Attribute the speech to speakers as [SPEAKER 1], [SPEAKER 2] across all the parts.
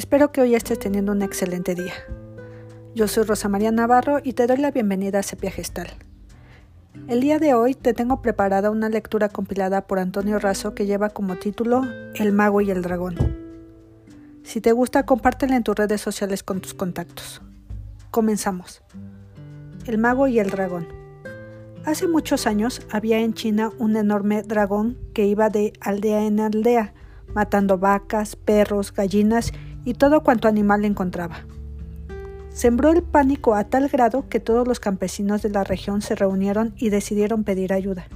[SPEAKER 1] Espero que hoy estés teniendo un excelente día. Yo soy Rosa María Navarro y te doy la bienvenida a Sepia Gestal. El día de hoy te tengo preparada una lectura compilada por Antonio Razo que lleva como título El mago y el dragón. Si te gusta, compártela en tus redes sociales con tus contactos. Comenzamos. El mago y el dragón. Hace muchos años había en China un enorme dragón que iba de aldea en aldea, matando vacas, perros, gallinas y todo cuanto animal encontraba. Sembró el pánico a tal grado que todos los campesinos de la región se reunieron y decidieron pedir ayuda.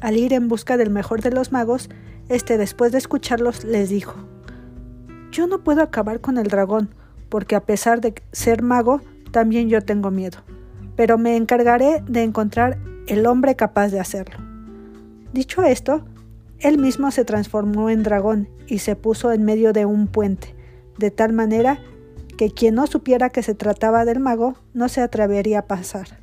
[SPEAKER 1] Al ir en busca del mejor de los magos, este después de escucharlos les dijo Yo no puedo acabar con el dragón, porque a pesar de ser mago, también yo tengo miedo, pero me encargaré de encontrar el hombre capaz de hacerlo. Dicho esto, él mismo se transformó en dragón y se puso en medio de un puente, de tal manera que quien no supiera que se trataba del mago no se atrevería a pasar.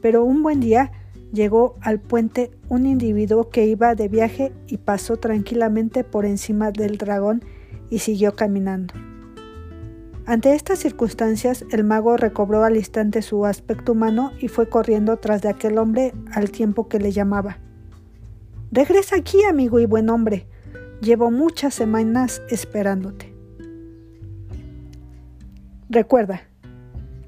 [SPEAKER 1] Pero un buen día llegó al puente un individuo que iba de viaje y pasó tranquilamente por encima del dragón y siguió caminando. Ante estas circunstancias, el mago recobró al instante su aspecto humano y fue corriendo tras de aquel hombre al tiempo que le llamaba. Regresa aquí, amigo y buen hombre. Llevo muchas semanas esperándote. Recuerda,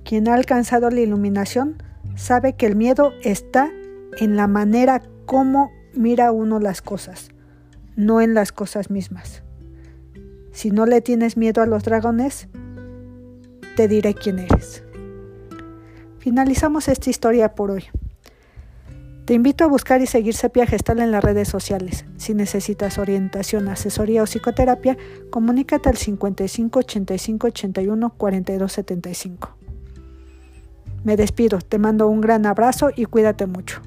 [SPEAKER 1] quien ha alcanzado la iluminación sabe que el miedo está en la manera como mira uno las cosas, no en las cosas mismas. Si no le tienes miedo a los dragones, te diré quién eres. Finalizamos esta historia por hoy. Te invito a buscar y seguir Sepia Gestal en las redes sociales. Si necesitas orientación, asesoría o psicoterapia, comunícate al 55 85 81 42 75. Me despido, te mando un gran abrazo y cuídate mucho.